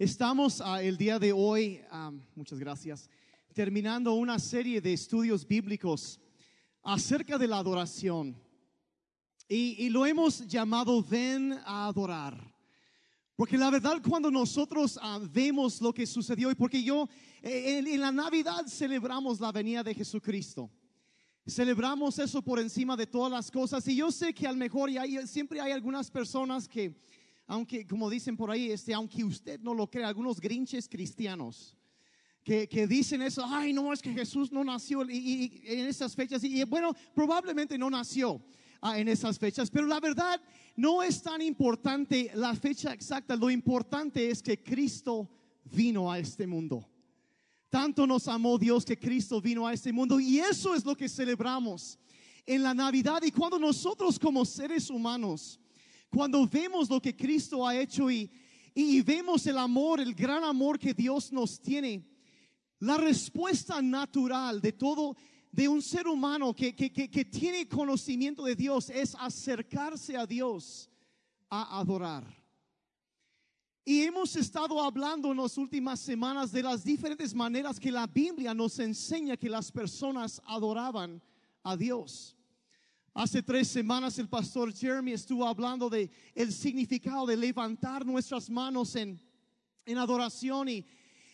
Estamos ah, el día de hoy, muchas gracias, terminando una serie de estudios bíblicos acerca de la adoración. Y, lo hemos llamado ven a adorar. Porque la verdad cuando nosotros ah, vemos lo que sucedió y porque yo eh, en, la Navidad celebramos la venida de Jesucristo. Celebramos eso por encima de todas las cosas y yo sé que a lo mejor y siempre hay algunas personas que, aunque como dicen por ahí, este, aunque usted no lo crea, algunos grinches cristianos que, que dicen eso, ay no, es que Jesús no nació y- y- en esas fechas y, y bueno, probablemente no nació ah, en esas fechas, pero la verdad no es tan importante la fecha exacta, lo importante es que Cristo vino a este mundo. Tanto nos amó Dios que Cristo vino a este mundo y eso es lo que celebramos en la Navidad y cuando nosotros como seres humanos, cuando vemos lo que Cristo ha hecho y, y vemos el amor, el gran amor que Dios nos tiene, la respuesta natural de todo, de un ser humano que, que, que, que tiene conocimiento de Dios es acercarse a Dios a adorar. Y hemos estado hablando en las últimas semanas de las diferentes maneras que la Biblia nos enseña que las personas adoraban a Dios. Hace tres semanas el pastor Jeremy estuvo hablando de el significado de levantar nuestras manos en, en adoración y,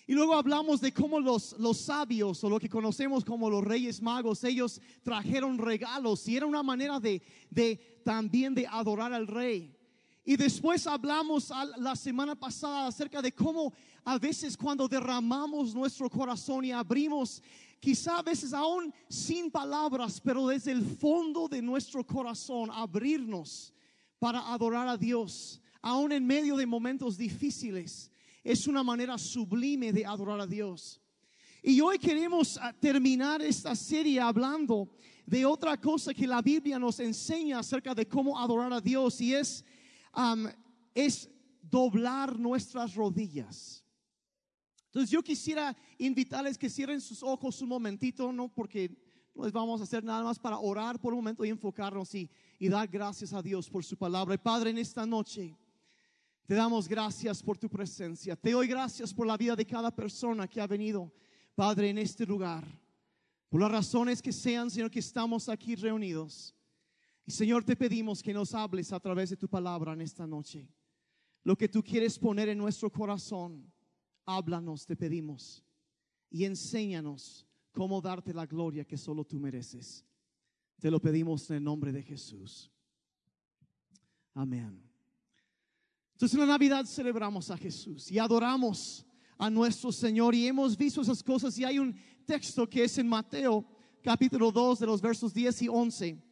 y luego hablamos de cómo los, los sabios o lo que conocemos como los reyes magos, ellos trajeron regalos y era una manera de, de también de adorar al rey. Y después hablamos la semana pasada acerca de cómo a veces cuando derramamos nuestro corazón y abrimos, quizá a veces aún sin palabras, pero desde el fondo de nuestro corazón, abrirnos para adorar a Dios, aún en medio de momentos difíciles, es una manera sublime de adorar a Dios. Y hoy queremos ah, terminar esta serie hablando de otra cosa que la Biblia nos enseña acerca de cómo adorar a Dios y es, am, es doblar nuestras rodillas. Entonces yo quisiera invitarles que cierren sus ojos un momentito, no porque no les vamos a hacer nada más para orar por un momento y enfocarnos y, dar gracias a Dios por su palabra. Y Padre, en esta noche te damos gracias por tu presencia. Te doy gracias por la vida de cada persona que ha venido, Padre, en este lugar. Por las razones que sean, Señor, que estamos aquí reunidos. Y Señor, te pedimos que nos hables a través de tu palabra en esta noche. Lo que tú quieres poner en nuestro corazón, háblanos, te pedimos. Y enséñanos cómo darte la gloria que solo tú mereces. Te lo pedimos en el nombre de Jesús. Amén. Entonces en la Navidad celebramos a Jesús y adoramos a nuestro Señor y hemos visto esas cosas y hay un texto que es en Mateo capítulo 2 de los versos 10 y 11.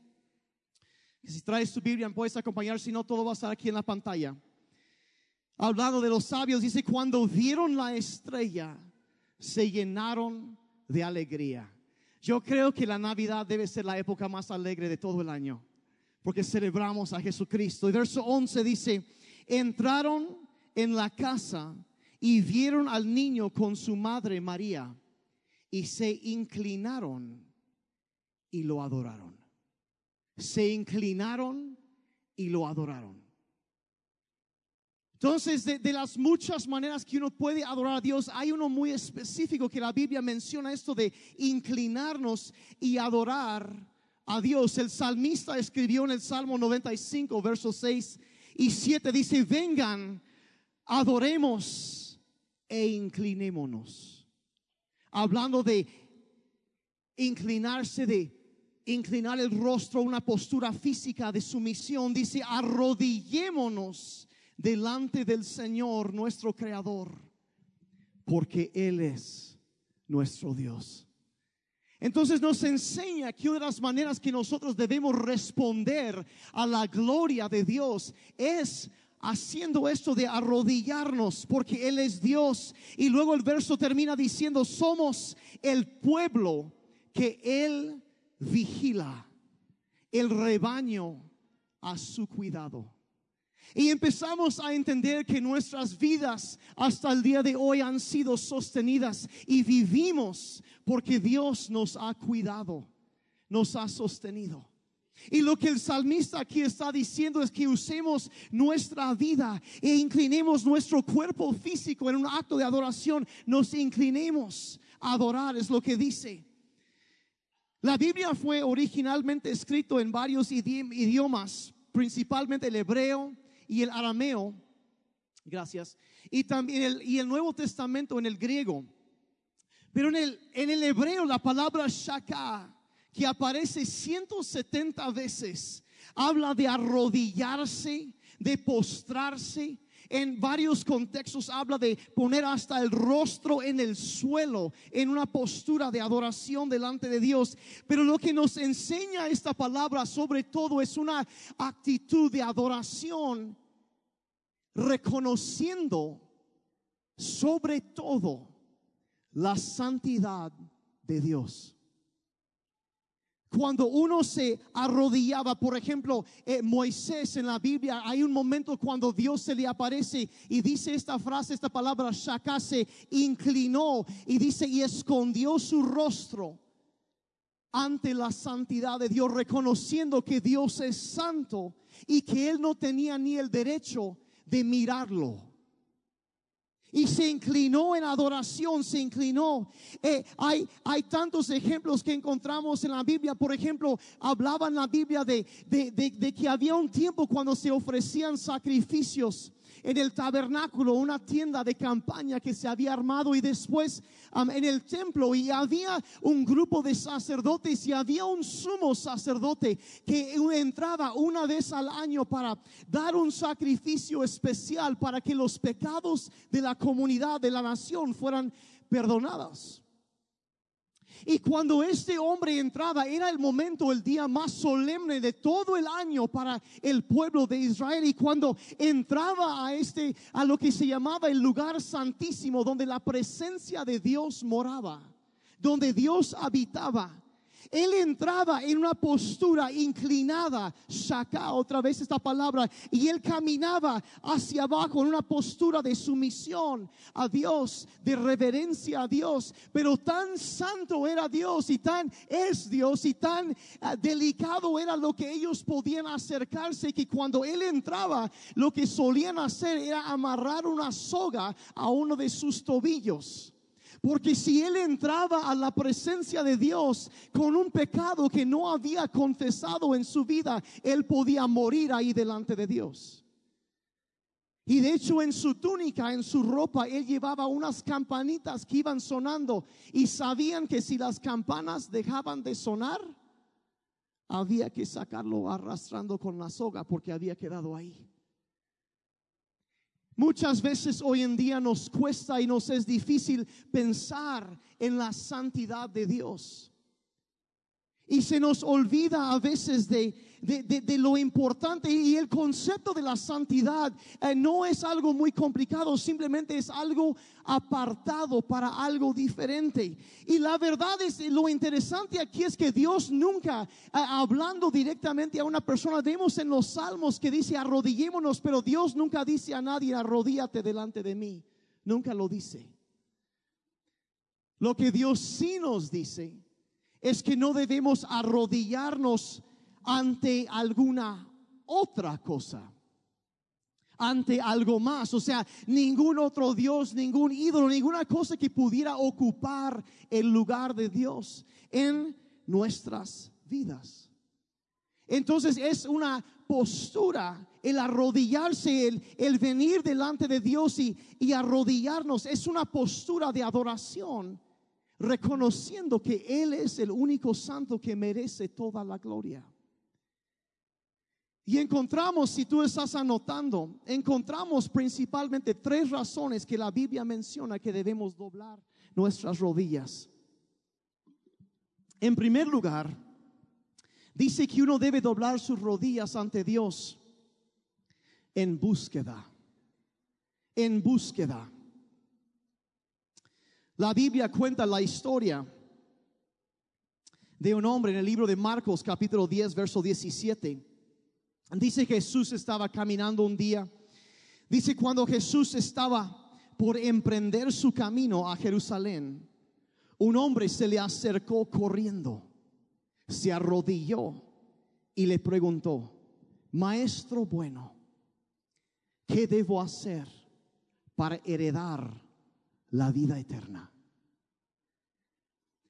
Que si traes tu Biblia puedes acompañar, si no todo va a estar aquí en la pantalla. Hablando de los sabios, dice, cuando vieron la estrella, se llenaron de alegría. Yo creo que la Navidad debe ser la época más alegre de todo el año, porque celebramos a Jesucristo. Y verso 11 dice, entraron en la casa y vieron al niño con su madre María y se inclinaron y lo adoraron. Se inclinaron y lo adoraron. Entonces, de, las muchas maneras que uno puede adorar a Dios, hay uno muy específico que la Biblia menciona esto de inclinarnos y adorar a Dios. El salmista escribió en el Salmo 95, versos 6 y 7, dice, vengan, adoremos e inclinémonos. Hablando de inclinarse, de inclinar el rostro, una postura física de sumisión, dice, arrodillémonos delante del Señor nuestro Creador, porque Él es nuestro Dios. Entonces nos enseña que una de las maneras que nosotros debemos responder a la gloria de Dios es haciendo esto de arrodillarnos porque Él es Dios. Y luego el verso termina diciendo, somos el pueblo que Él vigila, el rebaño a su cuidado. Y empezamos a entender que nuestras vidas hasta el día de hoy han sido sostenidas y vivimos porque Dios nos ha cuidado, nos ha sostenido. Y lo que el salmista aquí está diciendo es que usemos nuestra vida e inclinemos nuestro cuerpo físico en un acto de adoración. Nos inclinemos a adorar, es lo que dice. La Biblia fue originalmente escrito en varios idiomas, principalmente el hebreo y el arameo. Gracias. Y también el, y el Nuevo Testamento en el griego. Pero en el, en el hebreo la palabra shaka que aparece 170 veces, habla de arrodillarse, de postrarse. En varios contextos habla de poner hasta el rostro en el suelo, en una postura de adoración delante de Dios. Pero lo que nos enseña esta palabra sobre todo es una actitud de adoración, reconociendo sobre todo la santidad de Dios cuando uno se arrodillaba, por ejemplo, eh, Moisés en la Biblia, hay un momento cuando Dios se le aparece y dice esta frase, esta palabra, Shaka se inclinó y dice y escondió su rostro ante la santidad de Dios, reconociendo que Dios es santo y que él no tenía ni el derecho de mirarlo y se inclinó en adoración, se inclinó. Eh, hay, hay tantos ejemplos que encontramos en la Biblia. Por ejemplo, hablaba en la Biblia de, de que había un tiempo cuando se ofrecían sacrificios en el tabernáculo, una tienda de campaña que se había armado y después en el templo y había un grupo de sacerdotes y había un sumo sacerdote que entraba una vez al año para dar un sacrificio especial para que los pecados de la comunidad, de la nación fueran perdonados. Y cuando este hombre entraba, era el momento, el día más solemne de todo el año para el pueblo de Israel. Y cuando entraba a este, a lo que se llamaba el lugar santísimo, donde la presencia de Dios moraba, donde Dios habitaba, él entraba en una postura inclinada, saca otra vez esta palabra, y él caminaba hacia abajo en una postura de sumisión a Dios, de reverencia a Dios. Pero tan santo era Dios y tan es Dios y tan eh, delicado era lo que ellos podían acercarse que cuando él entraba, lo que solían hacer era amarrar una soga a uno de sus tobillos. Porque si él entraba a la presencia de Dios con un pecado que no había confesado en su vida, él podía morir ahí delante de Dios. Y de hecho en su túnica, en su ropa, él llevaba unas campanitas que iban sonando y sabían que si las campanas dejaban de sonar, había que sacarlo arrastrando con la soga porque había quedado ahí. Muchas veces hoy en día nos cuesta y nos es difícil pensar en la santidad de Dios. Y se nos olvida a veces de, de, lo importante y el concepto de la santidad eh, no es algo muy complicado, simplemente es algo apartado para algo diferente. Y la verdad es, lo interesante aquí es que Dios nunca, eh, hablando directamente a una persona, vemos en los salmos que dice arrodillémonos, pero Dios nunca dice a nadie arrodíate delante de mí, nunca lo dice. Lo que Dios sí nos dice es que no debemos arrodillarnos ante alguna otra cosa, ante algo más. O sea, ningún otro Dios, ningún ídolo, ninguna cosa que pudiera ocupar el lugar de Dios en nuestras vidas. Entonces es una postura, el arrodillarse, el, venir delante de Dios y arrodillarnos, es una postura de adoración reconociendo que Él es el único santo que merece toda la gloria. Y encontramos, si tú estás anotando, encontramos principalmente tres razones que la Biblia menciona que debemos doblar nuestras rodillas. En primer lugar, dice que uno debe doblar sus rodillas ante Dios en búsqueda, en búsqueda. La Biblia cuenta la historia de un hombre en el libro de Marcos capítulo 10 verso 17. Dice Jesús estaba caminando un día. Dice cuando Jesús estaba por emprender su camino a Jerusalén, un hombre se le acercó corriendo, se arrodilló y le preguntó, Maestro bueno, ¿qué debo hacer para heredar la vida eterna?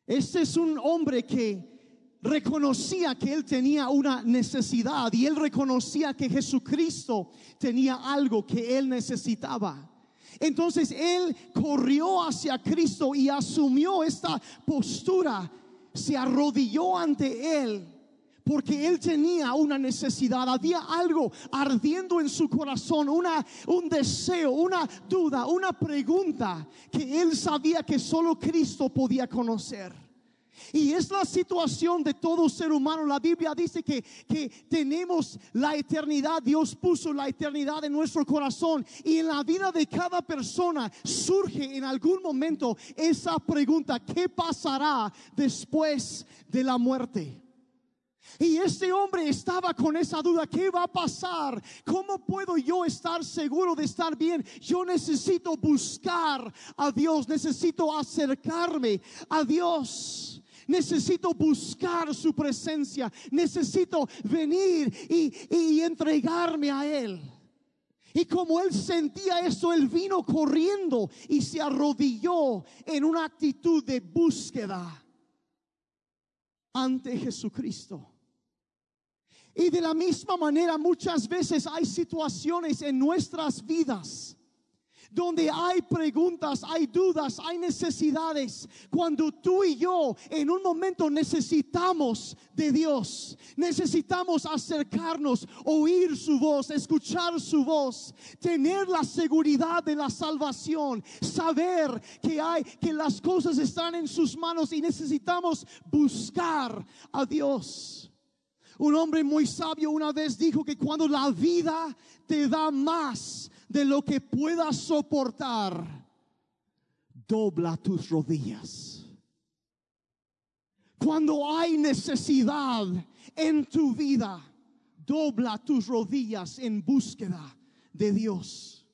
Este es un hombre que reconocía que él tenía una necesidad y él reconocía que Jesucristo tenía algo que él necesitaba. Entonces él corrió hacia Cristo y asumió esta postura, se arrodilló ante él porque él tenía una necesidad, había algo ardiendo en su corazón, una, un deseo, una duda, una pregunta que él sabía que solo Cristo podía conocer. Y es la situación de todo ser humano. La Biblia dice que, que, tenemos la eternidad. Dios puso la eternidad en nuestro corazón. Y en la vida de cada persona surge en algún momento esa pregunta, ¿qué pasará después de la muerte? Y este hombre estaba con esa duda, ¿qué va a pasar? ¿Cómo puedo yo estar seguro de estar bien? Yo necesito buscar a Dios, necesito acercarme a Dios. Necesito buscar su presencia. Necesito venir y, y entregarme a Él. Y como él sentía eso, él vino corriendo y se arrodilló en una actitud de búsqueda ante Jesucristo. Y de la misma manera muchas veces hay situaciones en nuestras vidas donde hay preguntas, hay dudas, hay necesidades. Cuando tú y yo en un momento necesitamos de Dios, necesitamos acercarnos, oír su voz, escuchar su voz, tener la seguridad de la salvación, saber que hay que las cosas están en sus manos y necesitamos buscar a Dios. Un hombre muy sabio una vez dijo que cuando la vida te da más de lo que puedas soportar, dobla tus rodillas. Cuando hay necesidad en tu vida, dobla tus rodillas en búsqueda de Dios.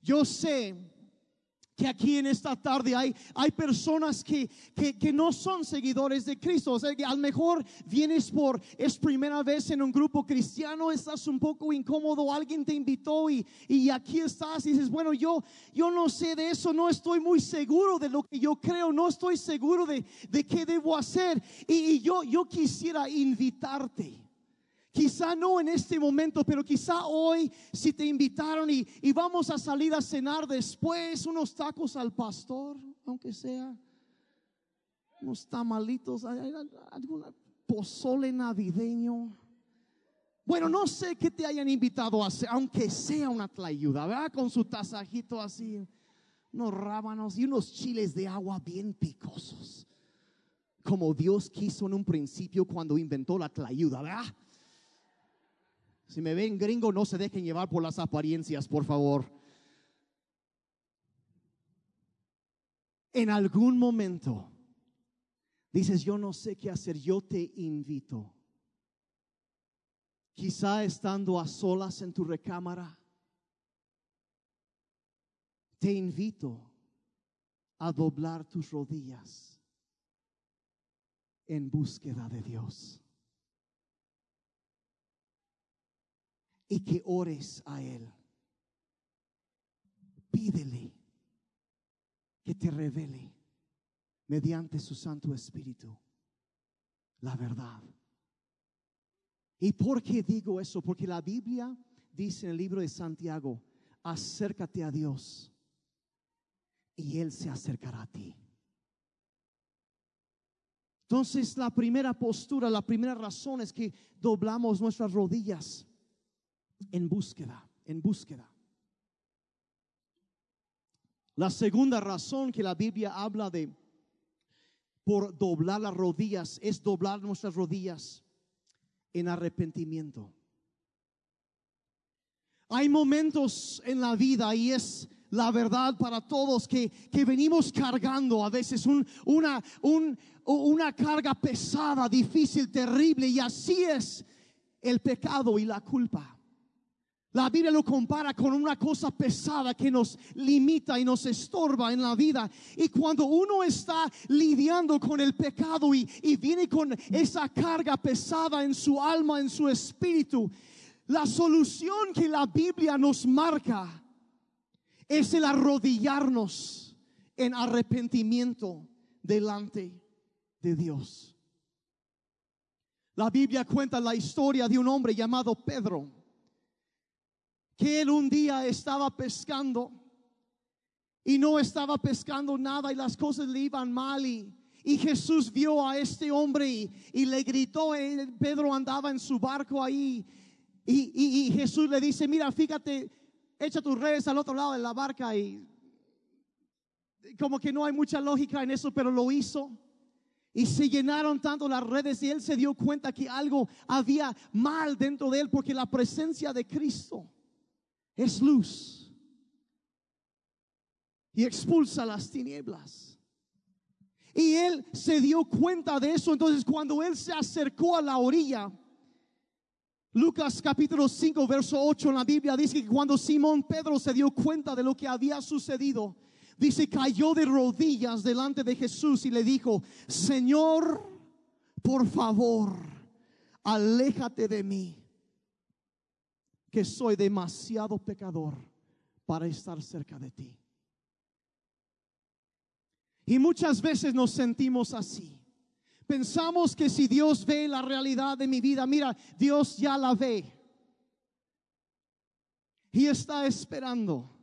Yo sé que aquí en esta tarde hay, hay personas que, que, no son seguidores de Cristo. O sea, que a lo mejor vienes por, es primera vez en un grupo cristiano, estás un poco incómodo, alguien te invitó y, y aquí estás y dices, bueno, yo, yo no sé de eso, no estoy muy seguro de lo que yo creo, no estoy seguro de, de qué debo hacer. Y, y yo, yo quisiera invitarte Quizá no en este momento, pero quizá hoy si te invitaron y, vamos a salir a cenar después, unos tacos al pastor, aunque sea, unos tamalitos, algún pozole navideño. Bueno, no sé qué te hayan invitado a hacer, aunque sea una tlayuda, ¿verdad? Con su tasajito así, unos rábanos y unos chiles de agua bien picosos. Como Dios quiso en un principio cuando inventó la tlayuda, ¿verdad? Si me ven gringo, no se dejen llevar por las apariencias, por favor. En algún momento dices, yo no sé qué hacer, yo te invito. Quizá estando a solas en tu recámara, te invito a doblar tus rodillas en búsqueda de Dios. Y que ores a Él. Pídele que te revele mediante su Santo Espíritu la verdad. ¿Y por qué digo eso? Porque la Biblia dice en el libro de Santiago, acércate a Dios y Él se acercará a ti. Entonces la primera postura, la primera razón es que doblamos nuestras rodillas en búsqueda, en búsqueda. La segunda razón que la Biblia habla de por doblar las rodillas es doblar nuestras rodillas en arrepentimiento. Hay momentos en la vida y es la verdad para todos que, que venimos cargando a veces una, una carga pesada, difícil, terrible y así es el pecado y la culpa. La Biblia lo compara con una cosa pesada que nos limita y nos estorba en la vida. Y cuando uno está lidiando con el pecado y, y, viene con esa carga pesada en su alma, en su espíritu, la solución que la Biblia nos marca es el arrodillarnos en arrepentimiento delante de Dios. La Biblia cuenta la historia de un hombre llamado Pedro, que él un día estaba pescando y no estaba pescando nada y las cosas le iban mal y, y Jesús vio a este hombre y, le gritó, eh, Pedro andaba en su barco ahí y, y Jesús le dice, mira, fíjate, echa tus redes al otro lado de la barca y como que no hay mucha lógica en eso, pero lo hizo. Y se llenaron tanto las redes y él se dio cuenta que algo había mal dentro de él porque la presencia de Cristo es luz y expulsa las tinieblas. Y él se dio cuenta de eso. Entonces cuando él se acercó a la orilla, Lucas capítulo 5, verso 8 en la Biblia dice que cuando Simón Pedro se dio cuenta de lo que había sucedido, dice, cayó de rodillas delante de Jesús y le dijo, Señor, por favor, aléjate de mí, que soy demasiado pecador para estar cerca de ti. Y muchas veces nos sentimos así. Pensamos que si Dios ve la realidad de mi vida, mira, Dios ya la ve. Y está esperando.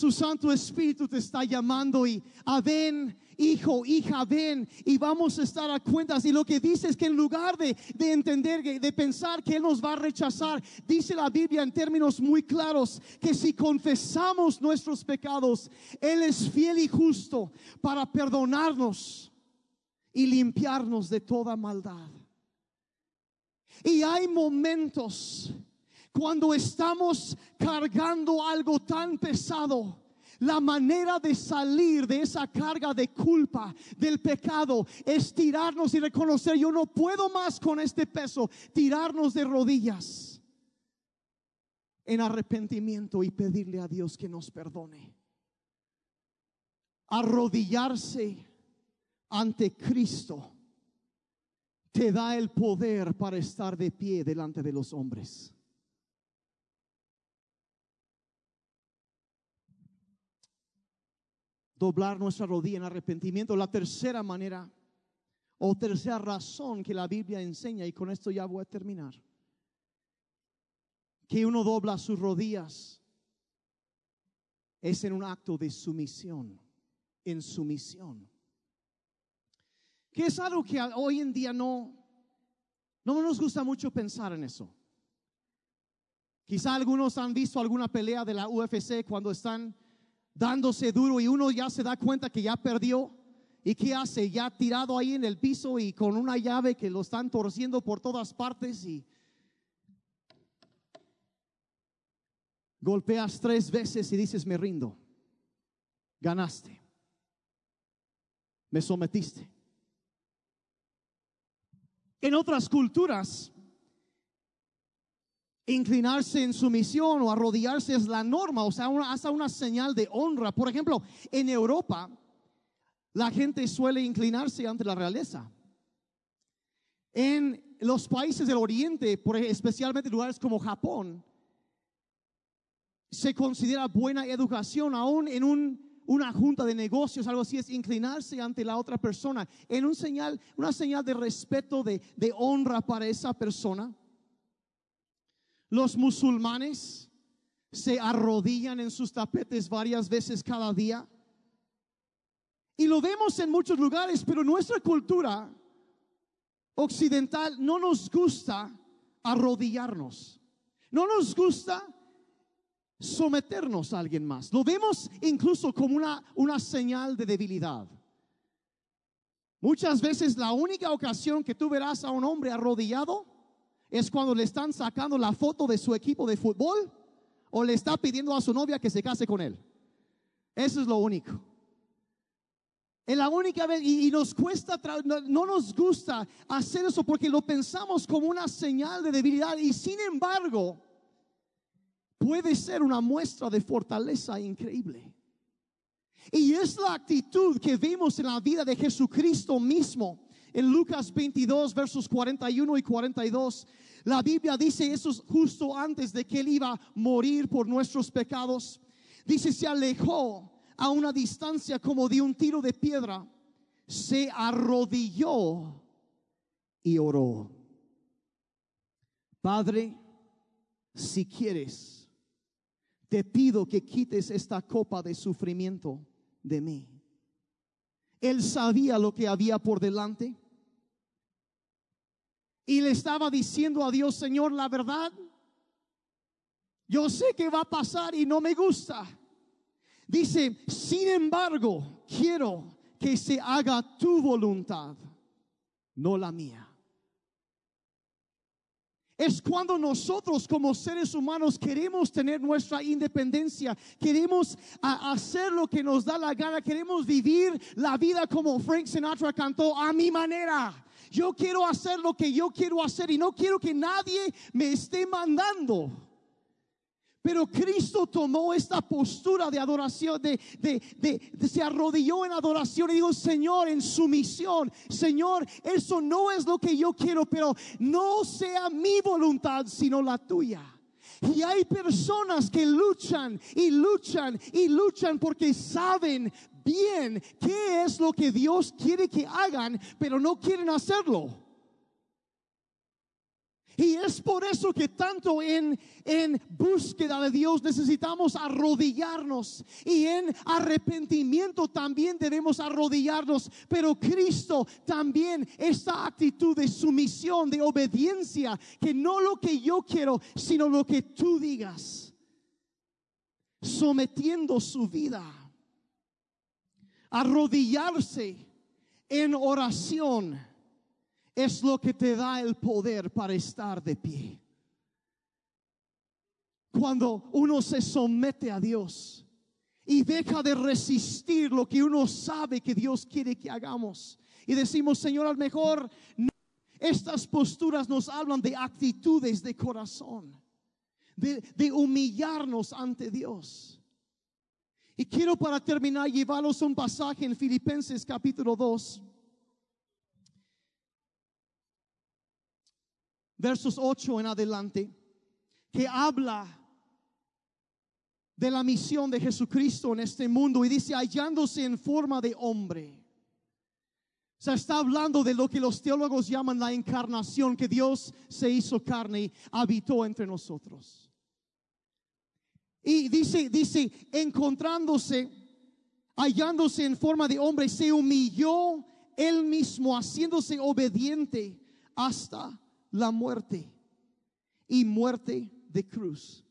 Su Santo Espíritu te está llamando y a ven, hijo, hija, ven y vamos a estar a cuentas. Y lo que dice es que en lugar de, de entender, de pensar que Él nos va a rechazar, dice la Biblia en términos muy claros que si confesamos nuestros pecados, Él es fiel y justo para perdonarnos y limpiarnos de toda maldad. Y hay momentos cuando estamos cargando algo tan pesado. La manera de salir de esa carga de culpa, del pecado, es tirarnos y reconocer, yo no puedo más con este peso, tirarnos de rodillas en arrepentimiento y pedirle a Dios que nos perdone. Arrodillarse ante Cristo te da el poder para estar de pie delante de los hombres. Doblar nuestra rodilla en arrepentimiento. La tercera manera o tercera razón que la Biblia enseña, y con esto ya voy a terminar, que uno dobla sus rodillas es en un acto de sumisión, en sumisión que es algo que hoy en día no, no nos gusta mucho pensar en eso. Quizá algunos han visto alguna pelea de la UFC cuando están dándose duro y uno ya se da cuenta que ya perdió. ¿Y qué hace? Ya tirado ahí en el piso y con una llave que lo están torciendo por todas partes y golpeas tres veces y dices, me rindo. Ganaste. Me sometiste. En otras culturas, inclinarse en sumisión o arrodillarse es la norma, o sea, una, hasta una señal de honra. Por ejemplo, en Europa, la gente suele inclinarse ante la realeza. En los países del Oriente, por, especialmente lugares como Japón, se considera buena educación aún en un una junta de negocios, algo así, es inclinarse ante la otra persona en un señal, una señal de respeto, de, de honra para esa persona. Los musulmanes se arrodillan en sus tapetes varias veces cada día. Y lo vemos en muchos lugares, pero nuestra cultura occidental no nos gusta arrodillarnos. No nos gusta someternos a alguien más. Lo vemos incluso como una, una señal de debilidad. Muchas veces la única ocasión que tú verás a un hombre arrodillado es cuando le están sacando la foto de su equipo de fútbol o le está pidiendo a su novia que se case con él. Eso es lo único. Es la única vez, y, nos cuesta, no, no, nos gusta hacer eso porque lo pensamos como una señal de debilidad. Y sin embargo, puede ser una muestra de fortaleza increíble. Y es la actitud que vemos en la vida de Jesucristo mismo. En Lucas 22, versos 41 y 42, la Biblia dice eso justo antes de que él iba a morir por nuestros pecados. Dice, se alejó a una distancia como de un tiro de piedra, se arrodilló y oró. Padre, si quieres, te pido que quites esta copa de sufrimiento de mí. Él sabía lo que había por delante. Y le estaba diciendo a Dios, Señor, la verdad, yo sé que va a pasar y no me gusta. Dice, sin embargo, quiero que se haga tu voluntad, no la mía es cuando nosotros como seres humanos queremos tener nuestra independencia, queremos hacer lo que nos da la gana, queremos vivir la vida como Frank Sinatra cantó a mi manera. Yo quiero hacer lo que yo quiero hacer y no quiero que nadie me esté mandando. Pero Cristo tomó esta postura de adoración, de, se arrodilló en adoración y dijo, Señor, en sumisión, Señor, eso no es lo que yo quiero, pero no sea mi voluntad, sino la tuya. Y hay personas que luchan y luchan y luchan porque saben bien qué es lo que Dios quiere que hagan, pero no quieren hacerlo. Y es por eso que tanto en, en búsqueda de Dios necesitamos arrodillarnos. Y en arrepentimiento también debemos arrodillarnos. Pero Cristo también esta actitud de sumisión, de obediencia, que no lo que yo quiero, sino lo que tú digas, sometiendo su vida, arrodillarse en oración es lo que te da el poder para estar de pie. Cuando uno se somete a Dios y deja de resistir lo que uno sabe que Dios quiere que hagamos y decimos, Señor, al mejor estas posturas nos hablan de actitudes de corazón, de, humillarnos ante Dios. Y quiero para terminar llevarlos un pasaje en Filipenses capítulo 2. Versos 8 en adelante, que habla de la misión de Jesucristo en este mundo y dice hallándose en forma de hombre. O sea, está hablando de lo que los teólogos llaman la encarnación, que Dios se hizo carne y habitó entre nosotros. Y dice, dice, encontrándose, hallándose en forma de hombre, se humilló él mismo, haciéndose obediente hasta la muerte y muerte de cruz.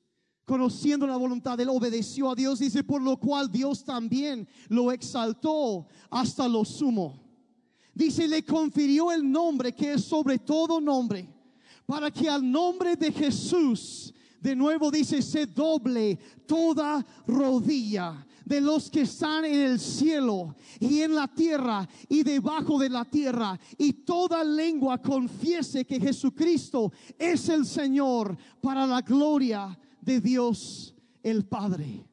Conociendo la voluntad, él obedeció a Dios, dice, por lo cual Dios también lo exaltó hasta lo sumo. Dice, le confirió el nombre que es sobre todo nombre, para que al nombre de Jesús, de nuevo dice, se doble toda rodilla de los que están en el cielo y en la tierra y debajo de la tierra. Y toda lengua confiese que Jesucristo es el Señor para la gloria de Dios el Padre.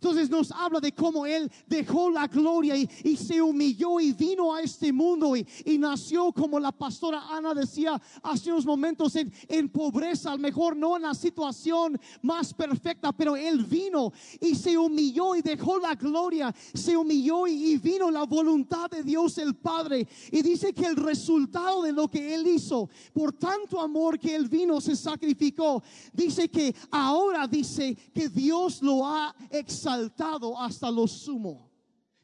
Entonces nos habla de cómo Él dejó la gloria y, se humilló y vino a este mundo y, nació como la pastora Ana decía hace unos momentos en, pobreza, a lo mejor no en la situación más perfecta, pero Él vino y se humilló y dejó la gloria, se humilló y, y vino la voluntad de Dios el Padre. Y dice que el resultado de lo que Él hizo, por tanto amor que Él vino, se sacrificó. Dice que ahora dice que Dios lo ha exaltado exaltado hasta lo sumo.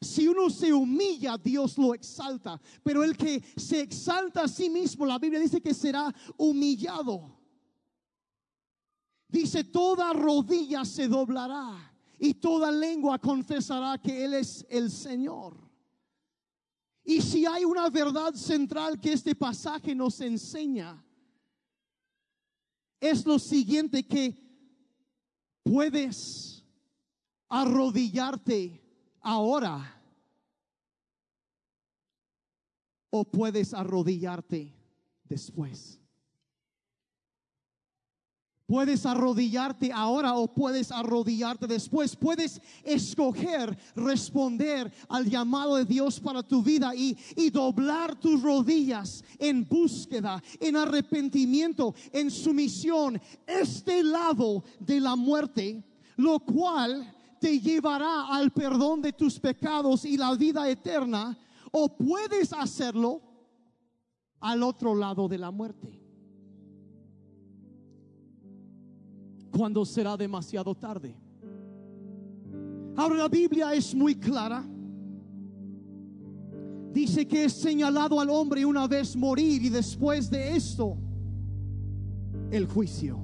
Si uno se humilla, Dios lo exalta. Pero el que se exalta a sí mismo, la Biblia dice que será humillado. Dice, toda rodilla se doblará y toda lengua confesará que Él es el Señor. Y si hay una verdad central que este pasaje nos enseña, es lo siguiente que puedes arrodillarte ahora o puedes arrodillarte después. Puedes arrodillarte ahora o puedes arrodillarte después. Puedes escoger responder al llamado de Dios para tu vida y, y, doblar tus rodillas en búsqueda, en arrepentimiento, en sumisión, este lado de la muerte, lo cual te llevará al perdón de tus pecados y la vida eterna. O puedes hacerlo al otro lado de la muerte. cuando será demasiado tarde. Ahora la Biblia es muy clara. Dice que es señalado al hombre una vez morir y después de esto el juicio.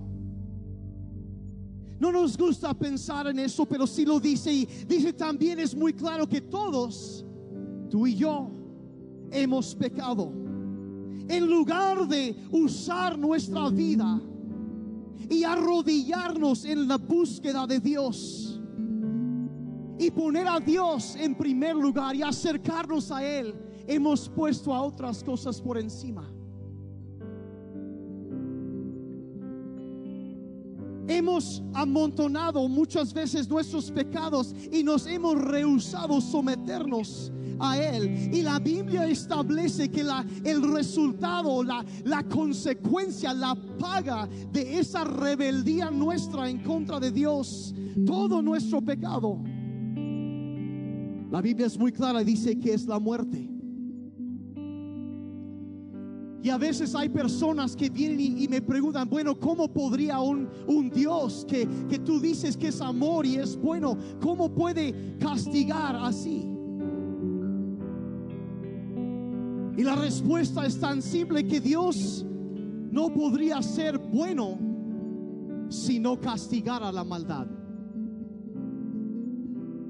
No nos gusta pensar en eso, pero sí lo dice y dice también es muy claro que todos, tú y yo, hemos pecado. En lugar de usar nuestra vida y arrodillarnos en la búsqueda de Dios y poner a Dios en primer lugar y acercarnos a Él, hemos puesto a otras cosas por encima. Hemos amontonado muchas veces nuestros pecados y nos hemos rehusado someternos a Él. Y la Biblia establece que la, el resultado, la, la consecuencia, la paga de esa rebeldía nuestra en contra de Dios, todo nuestro pecado. La Biblia es muy clara dice que es la muerte. Y a veces hay personas que vienen y, me preguntan, bueno, ¿cómo podría un, un Dios que, que tú dices que es amor y es bueno, cómo puede castigar así? Y la respuesta es tan simple que Dios no podría ser bueno si no castigara la maldad.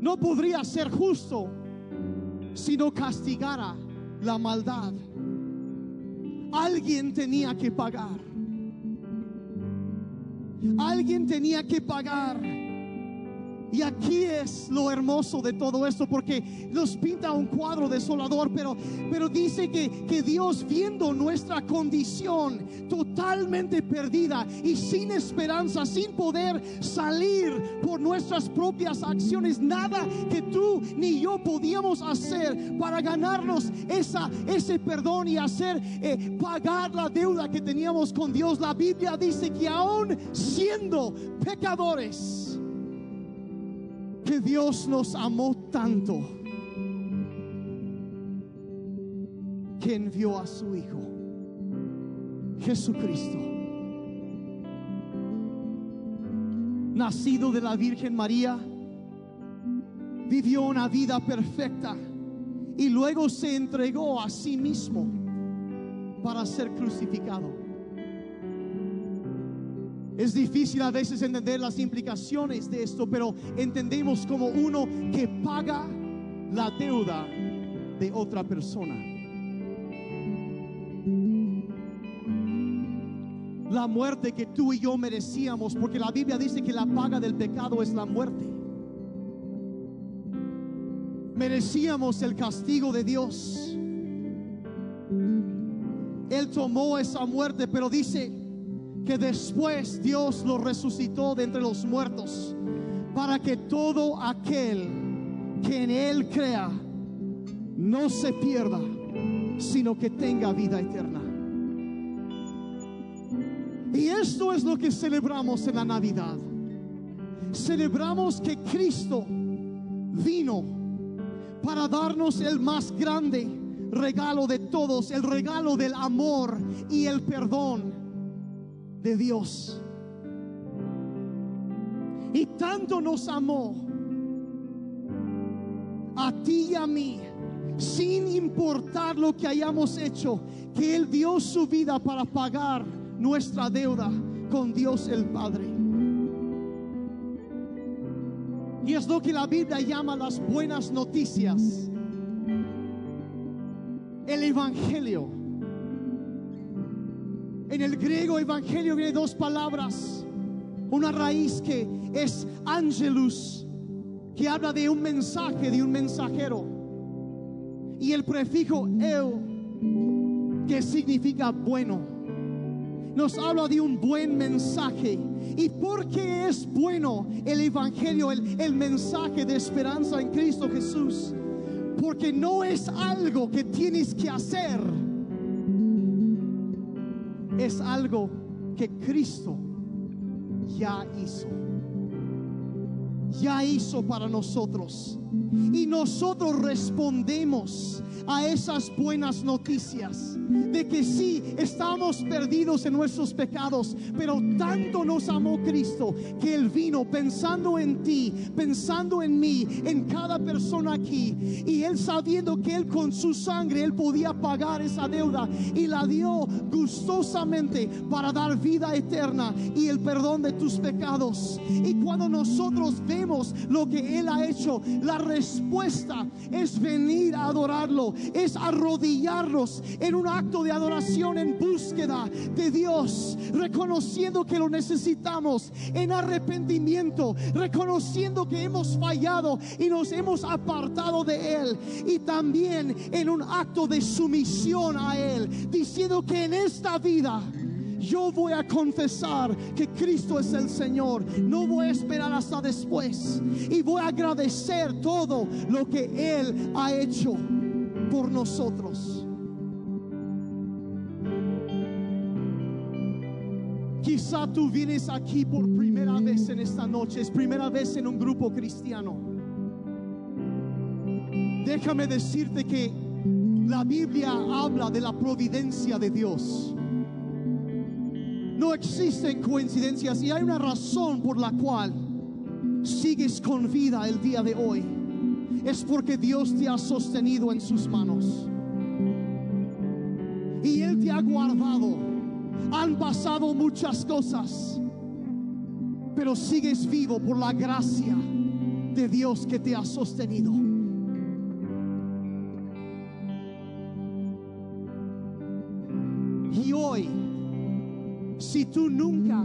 No podría ser justo si no castigara la maldad. Alguien tenía que pagar. Alguien tenía que pagar. Y aquí es lo hermoso de todo esto, porque nos pinta un cuadro desolador, pero, pero dice que, que Dios viendo nuestra condición totalmente perdida y sin esperanza, sin poder salir por nuestras propias acciones, nada que tú ni yo podíamos hacer para ganarnos esa, ese perdón y hacer eh, pagar la deuda que teníamos con Dios. La Biblia dice que aún siendo pecadores, Dios nos amó tanto que envió a su Hijo, Jesucristo, nacido de la Virgen María, vivió una vida perfecta y luego se entregó a sí mismo para ser crucificado. Es difícil a veces entender las implicaciones de esto, pero entendemos como uno que paga la deuda de otra persona. La muerte que tú y yo merecíamos, porque la Biblia dice que la paga del pecado es la muerte. Merecíamos el castigo de Dios. Él tomó esa muerte, pero dice, que después Dios lo resucitó de entre los muertos para que todo aquel que en Él crea no se pierda, sino que tenga vida eterna. Y esto es lo que celebramos en la Navidad. Celebramos que Cristo vino para darnos el más grande regalo de todos, el regalo del amor y el perdón de Dios. Y tanto nos amó a ti y a mí, sin importar lo que hayamos hecho, que Él dio su vida para pagar nuestra deuda con Dios el Padre. Y es lo que la Biblia llama las buenas noticias. El Evangelio. En el griego evangelio viene dos palabras. Una raíz que es angelus, que habla de un mensaje, de un mensajero. Y el prefijo eu, que significa bueno. nos habla de un buen mensaje. ¿Y por qué es bueno el Evangelio, el, el mensaje de esperanza en Cristo Jesús? Porque no es algo que tienes que hacer. Es algo que Cristo ya hizo. Ya hizo para nosotros. Y nosotros respondemos a esas buenas noticias de que sí estamos perdidos en nuestros pecados, pero tanto nos amó Cristo que Él vino pensando en ti, pensando en mí, en cada persona aquí, y Él sabiendo que Él con su sangre Él podía pagar esa deuda y la dio gustosamente para dar vida eterna y el perdón de tus pecados. Y cuando nosotros vemos lo que Él ha hecho, la respuesta es venir a adorarlo, es arrodillarnos en un acto de adoración en búsqueda de Dios, reconociendo que lo necesitamos en arrepentimiento, reconociendo que hemos fallado y nos hemos apartado de Él, y también en un acto de sumisión a Él, diciendo que en esta vida yo voy a confesar que Cristo es el Señor. No voy a esperar hasta después. Y voy a agradecer todo lo que Él ha hecho por nosotros. Quizá tú vienes aquí por primera vez en esta noche, es primera vez en un grupo cristiano. Déjame decirte que la Biblia habla de la providencia de Dios. Existen coincidencias y hay una razón por la cual sigues con vida el día de hoy. Es porque Dios te ha sostenido en sus manos. Y Él te ha guardado. Han pasado muchas cosas, pero sigues vivo por la gracia de Dios que te ha sostenido. Si tú nunca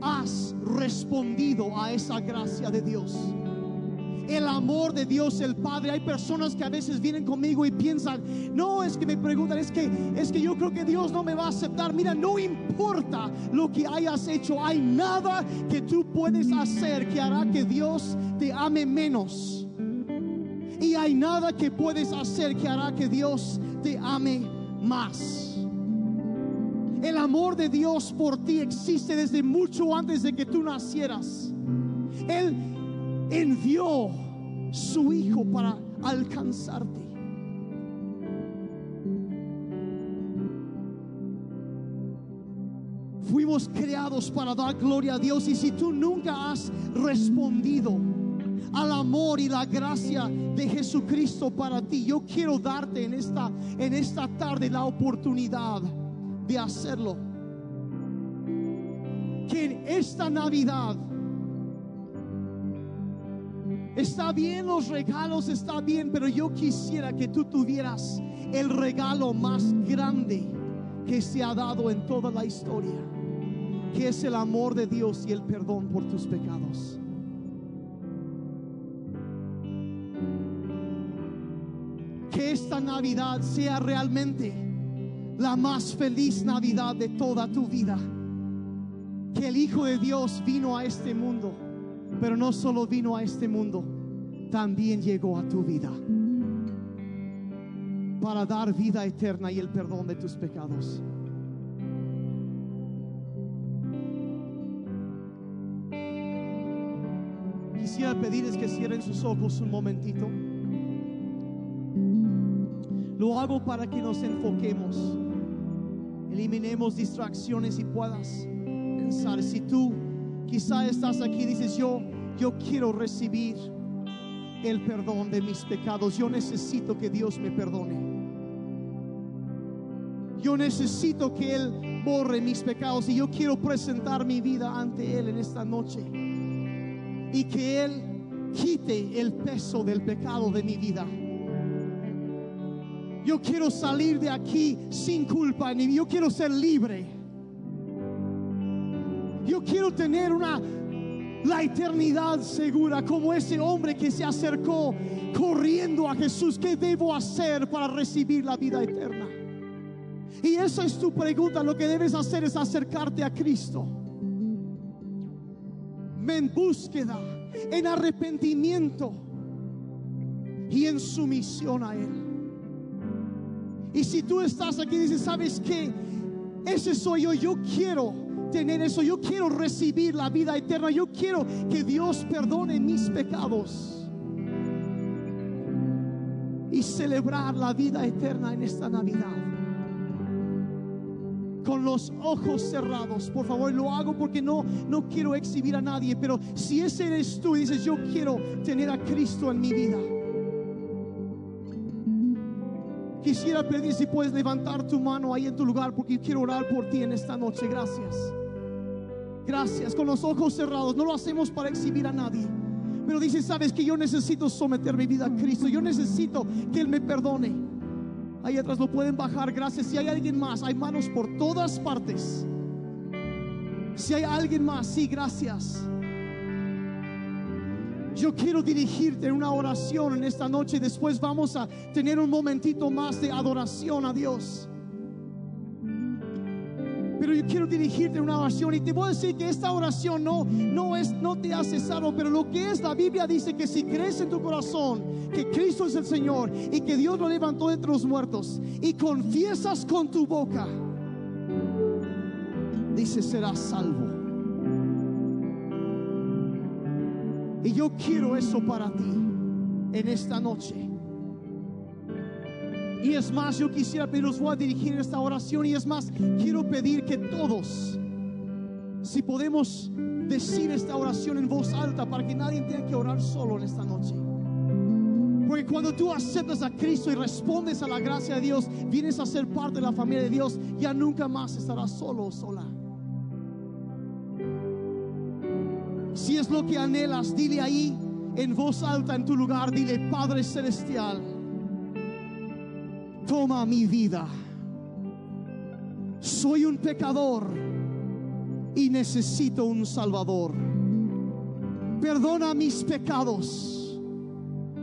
has respondido a esa gracia de Dios, el amor de Dios el Padre. Hay personas que a veces vienen conmigo y piensan, no, es que me preguntan, es que es que yo creo que Dios no me va a aceptar. Mira, no importa lo que hayas hecho, hay nada que tú puedes hacer que hará que Dios te ame menos. Y hay nada que puedes hacer que hará que Dios te ame más. El amor de Dios por ti existe desde mucho antes de que tú nacieras. Él envió su Hijo para alcanzarte. Fuimos creados para dar gloria a Dios y si tú nunca has respondido al amor y la gracia de Jesucristo para ti, yo quiero darte en esta en esta tarde la oportunidad de hacerlo. Que en esta Navidad Está bien los regalos, está bien, pero yo quisiera que tú tuvieras el regalo más grande que se ha dado en toda la historia, que es el amor de Dios y el perdón por tus pecados. Que esta Navidad sea realmente la más feliz Navidad de toda tu vida. Que el Hijo de Dios vino a este mundo pero no solo vino a este mundo, también llegó a tu vida para dar vida eterna y el perdón de tus pecados. Quisiera pedirles que cierren sus ojos un momentito. Lo hago para que nos enfoquemos, eliminemos distracciones y puedas pensar si tú Quizá estás aquí dices, yo, yo quiero recibir el perdón de mis pecados. Yo necesito que Dios me perdone. Yo necesito que Él borre mis pecados y yo quiero presentar mi vida ante Él en esta noche. Y que Él quite el peso del pecado de mi vida. Yo quiero salir de aquí sin culpa, ni yo quiero ser libre. Yo quiero tener una la eternidad segura como ese hombre que se acercó corriendo a Jesús. ¿Qué debo hacer para recibir la vida eterna? Y esa es tu pregunta. Lo que debes hacer es acercarte a Cristo. En búsqueda, en arrepentimiento y en sumisión a Él. Y si tú estás aquí y dices, ¿sabes qué? Ese soy yo, yo quiero tener eso, yo quiero recibir la vida eterna, yo quiero que Dios perdone mis pecados y celebrar la vida eterna en esta Navidad. Con los ojos cerrados, por favor, lo hago porque no, no quiero exhibir a nadie, pero si ese eres tú y dices, yo quiero tener a Cristo en mi vida. Quisiera pedir si puedes levantar tu mano ahí en tu lugar porque quiero orar por ti en esta noche. Gracias. Gracias. Con los ojos cerrados. No lo hacemos para exhibir a nadie. Pero dice, sabes que yo necesito someter mi vida a Cristo. Yo necesito que Él me perdone. Ahí atrás lo pueden bajar. Gracias. Si hay alguien más, hay manos por todas partes. Si hay alguien más, sí, gracias. Yo quiero dirigirte una oración en esta noche. Después vamos a tener un momentito más de adoración a Dios. Pero yo quiero dirigirte una oración y te voy a decir que esta oración no, no, es, no te hace salvo, pero lo que es la Biblia dice que si crees en tu corazón que Cristo es el Señor y que Dios lo levantó entre los muertos y confiesas con tu boca, dice serás salvo. Y yo quiero eso para ti en esta noche. Y es más, yo quisiera pedir, os voy a dirigir esta oración. Y es más, quiero pedir que todos, si podemos decir esta oración en voz alta para que nadie tenga que orar solo en esta noche. Porque cuando tú aceptas a Cristo y respondes a la gracia de Dios, vienes a ser parte de la familia de Dios, ya nunca más estarás solo o sola. Si es lo que anhelas, dile ahí en voz alta en tu lugar, dile, Padre Celestial, toma mi vida. Soy un pecador y necesito un Salvador. Perdona mis pecados.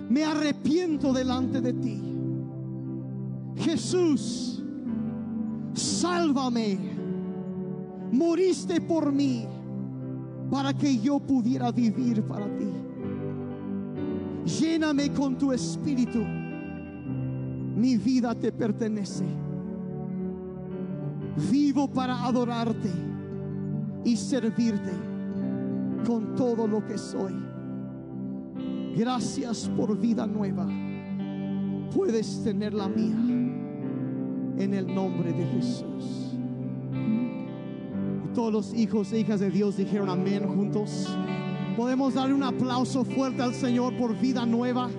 Me arrepiento delante de ti. Jesús, sálvame. Moriste por mí para que yo pudiera vivir para ti. Lléname con tu espíritu. Mi vida te pertenece. Vivo para adorarte y servirte con todo lo que soy. Gracias por vida nueva. Puedes tener la mía en el nombre de Jesús. Todos los hijos e hijas de Dios dijeron amén juntos. Podemos darle un aplauso fuerte al Señor por vida nueva.